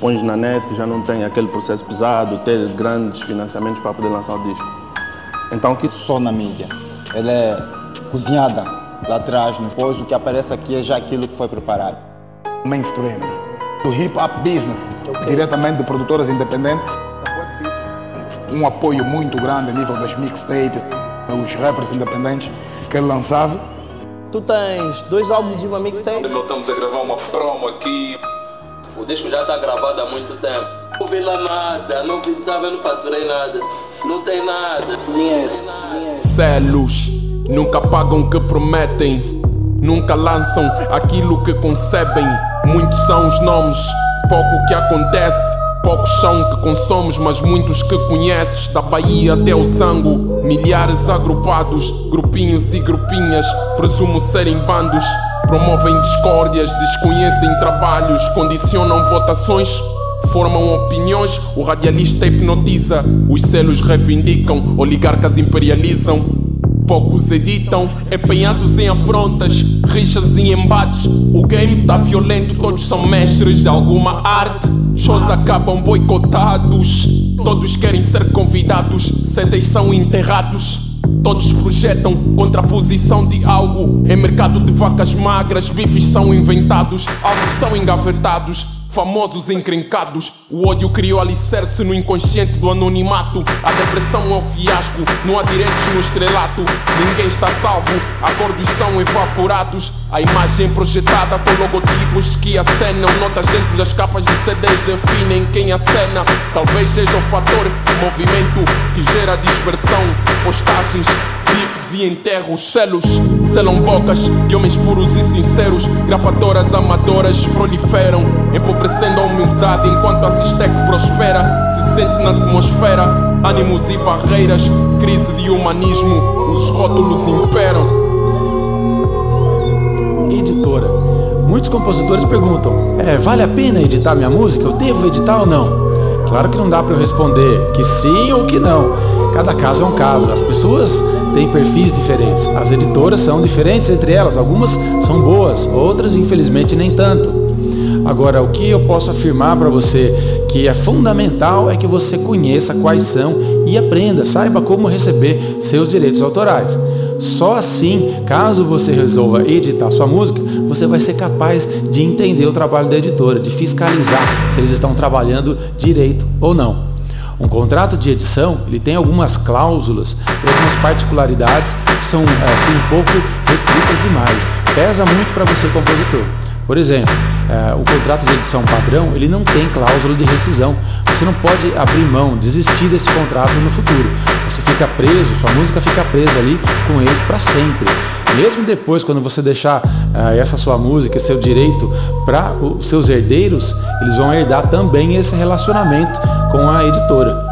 pões na net, já não tem aquele processo pesado, ter grandes financiamentos para poder lançar o disco. Então que só na mídia. Ela é cozinhada lá atrás, depois o que aparece aqui é já aquilo que foi preparado. Mainstream, do hip hop business, okay. diretamente de produtoras independentes. Um apoio muito grande a nível das mixtapes, os rappers independentes que ele lançava. Tu tens dois álbuns e uma mixtape? Nós estamos a gravar uma promo aqui. O disco já está gravado há muito tempo. Não vi lá nada, não vi, tá vendo, faturei nada. Não tem nada. Dinheiro. Celos nunca pagam o que prometem. Nunca lançam aquilo que concebem. Muitos são os nomes, pouco que acontece. Poucos são que consomes, mas muitos que conheces. Da Bahia até o Zango, milhares agrupados, grupinhos e grupinhas, presumo serem bandos. Promovem discórdias, desconhecem trabalhos, condicionam votações. Formam opiniões, o radialista hipnotiza, os selos reivindicam, oligarcas imperializam, poucos editam, empenhados em afrontas, rixas e embates. O game tá violento, todos são mestres de alguma arte. Shows acabam boicotados, todos querem ser convidados, sedes são enterrados. Todos projetam contraposição de algo. Em mercado de vacas magras, bifes são inventados, algo são engavetados famosos encrencados. O ódio criou alicerce no inconsciente do anonimato. A depressão é o fiasco, não há direitos no estrelato. Ninguém está salvo, acordos são evaporados. A imagem projetada por logotipos que acenam. Notas dentro das capas de CDs definem quem acena. Talvez seja o fator movimento que gera dispersão. Postagens bifes e enterros, selos, selam bocas de homens puros e sinceros. Gravadoras amadoras proliferam, empobrecendo a humildade enquanto a Sistec prospera. Se sente na atmosfera, ânimos e barreiras, crise de humanismo, os rótulos imperam. Editora. Muitos compositores perguntam: é, vale a pena editar minha música? Eu devo editar ou não? Claro que não dá para eu responder que sim ou que não. Cada caso é um caso. As pessoas têm perfis diferentes. As editoras são diferentes entre elas. Algumas são boas, outras, infelizmente, nem tanto. Agora, o que eu posso afirmar para você que é fundamental é que você conheça quais são e aprenda, saiba como receber seus direitos autorais. Só assim, caso você resolva editar sua música, você vai ser capaz de entender o trabalho da editora, de fiscalizar se eles estão trabalhando direito ou não. Um contrato de edição ele tem algumas cláusulas e algumas particularidades que são assim, um pouco restritas demais. Pesa muito para você, compositor. Por exemplo, é, o contrato de edição padrão ele não tem cláusula de rescisão. Você não pode abrir mão, desistir desse contrato no futuro. Você fica preso, sua música fica presa ali com eles para sempre. Mesmo depois, quando você deixar uh, essa sua música, seu direito para os seus herdeiros, eles vão herdar também esse relacionamento com a editora.